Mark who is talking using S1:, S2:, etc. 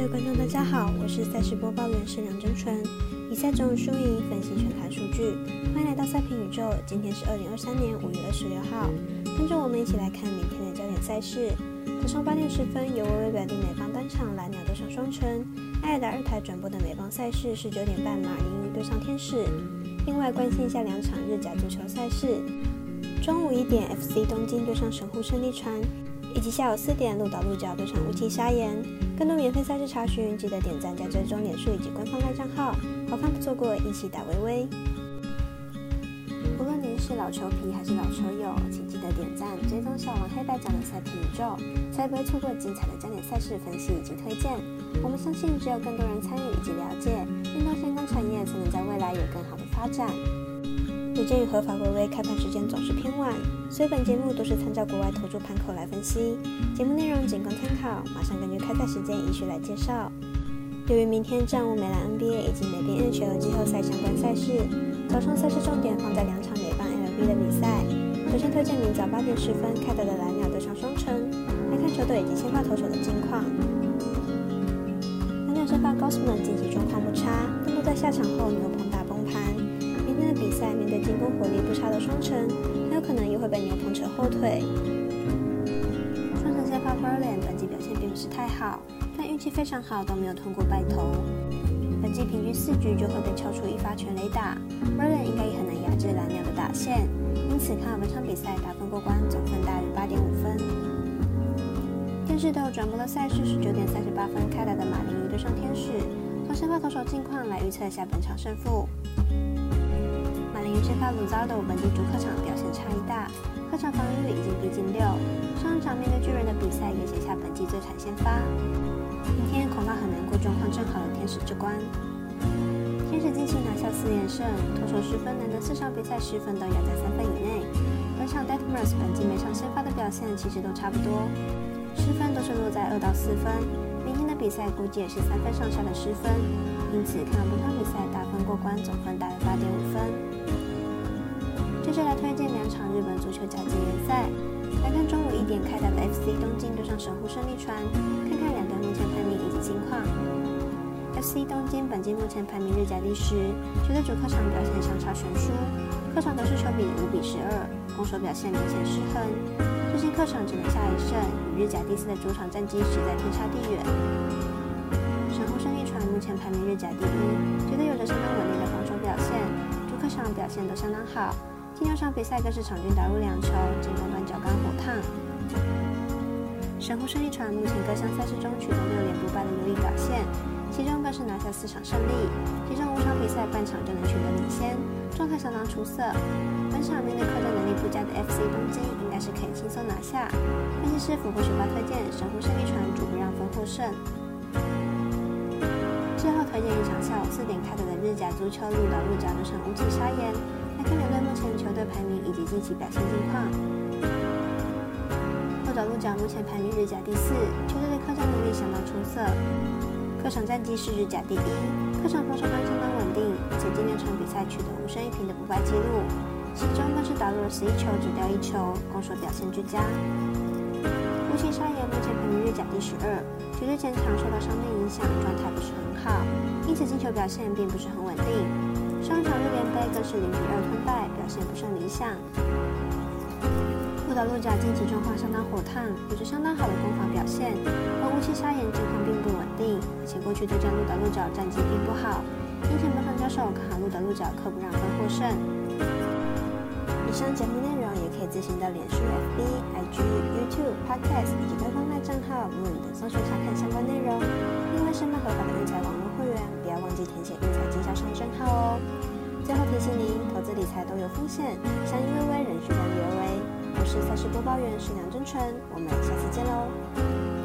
S1: 各位观众，大家好，我是赛事播报员是梁真纯。比赛中输赢分析全看数据，欢迎来到赛评宇宙。今天是二零二三年五月二十六号，跟着我们一起来看明天的焦点赛事。早上八点十分，由微微表弟美邦单场蓝鸟对上双城。爱尔达二台转播的美邦赛事是九点半马林鱼对上天使。另外关心一下两场日甲足球赛事，中午一点 FC 东京对上神户胜利船。以及下午四点，鹿岛鹿角对上乌鸡沙岩。更多免费赛事查询，记得点赞加追踪脸书以及官方赖账号，好看不错过，一起打微微。无论您是老球皮还是老球友，请记得点赞追踪小王黑白奖的赛评宇宙，才不会错过精彩的焦点赛事分析以及推荐。我们相信，只有更多人参与以及了解运动相关产业，才能在未来有更好的发展。有鉴于合法微微开盘时间总是偏晚，所以本节目都是参照国外投注盘口来分析，节目内容仅供参考。马上根据开赛时间依序来介绍。由于明天战无美兰 NBA 以及美编 NHL 季后赛相关赛事，早上赛事重点放在两场美邦 LB 的比赛。首先推荐明早八点十分开打的蓝鸟对上双城，来看球队以及先发投手的近况。蓝鸟先发 Gosman 近期状况不差，但都在下场后牛棚。比赛面对进攻火力不差的双城，很有可能又会被牛棚扯后腿。双城先发 Berlin 本季表现并不是太好，但运气非常好，都没有通过败投。本季平均四局就会被敲出一发全垒打，Berlin 应该也很难压制蓝鸟的打线，因此看好本场比赛打分过关，总分大于八点五分。电视都有转播的赛事是九点三十八分开打的马林鱼对上天使，从先发投手近况来预测一下本场胜负。先发鲁扎斗本季主客场表现差异大，客场防御率已经逼近六。上一场面对巨人的比赛也写下本季最惨先发。明天恐怕很难过状况正好的天使之关。天使近期拿下四连胜，投手失分难得四场比赛失分都压在三分以内。本场 Detmers 本季每场先发的表现其实都差不多，失分都是落在二到四分。比赛估计也是三分上下的失分，因此看本场比赛打分过关，总分大约八点五分。接着来推荐两场日本足球甲级联赛，来看中午一点开打的 FC 东京对上神户胜利船，看看两队目前排名以及近况。FC 东京本季目前排名日甲第十，球队主客场表现相差悬殊，客场得失球比五比十二，攻守表现明显失衡。最近客场只能下一胜，与日甲第四的主场战绩实在天差地远。神户胜利船目前排名日甲第一，球队有着相当稳定的防守表现，主客场表现都相当好。第六场比赛更是场均打入两球，进攻端脚杆火烫。神户胜利船目前各项赛事中取得六连不败的优异表现，其中更是拿下四场胜利，其中五场比赛半场就能取得，状态相当出色。本场面对客战能力不佳的 FC 东京，应该是可以轻松拿下。分析师符合学霸推荐神户胜利船主不让分获胜。最后推荐一场下午四点开打的日甲足球鹿岛鹿角对上乌鸡沙岩。来看两队目前球队排名以及近期表现近况。鹿岛鹿角目前排名日甲第四，球队的客战能力相当出色，客场战绩是日甲第一，客场防守端相当稳定，且近六场比赛取得五胜一平的不败纪录，其中更是打入了十一球只掉一球，攻守表现俱佳。乌崎沙岩目前排名日甲第十二，球队前场受到伤病影响，状态不是很好，因此进球表现并不是很稳定。上场日联杯更是零比二吞败，表现不甚理想。鹿岛鹿角近期状况相当火烫，有着相当好的攻防表现，而乌七沙岩近况并不稳定，且过去对战鹿岛鹿角战绩并不好。因此本场交手看好鹿岛鹿角客不让分获胜。以上节目内容也可以自行到脸书、FB、IG、YouTube、Podcast 以及官方账号 Moon 等搜寻查看相关内容。另外，申办合法的运彩网络会员，不要忘记填写运彩经销商证号哦。最后提醒您，投资理财都有风险，相依为微，人需量力而为。我是赛事播报员，是梁真纯，我们下次见喽。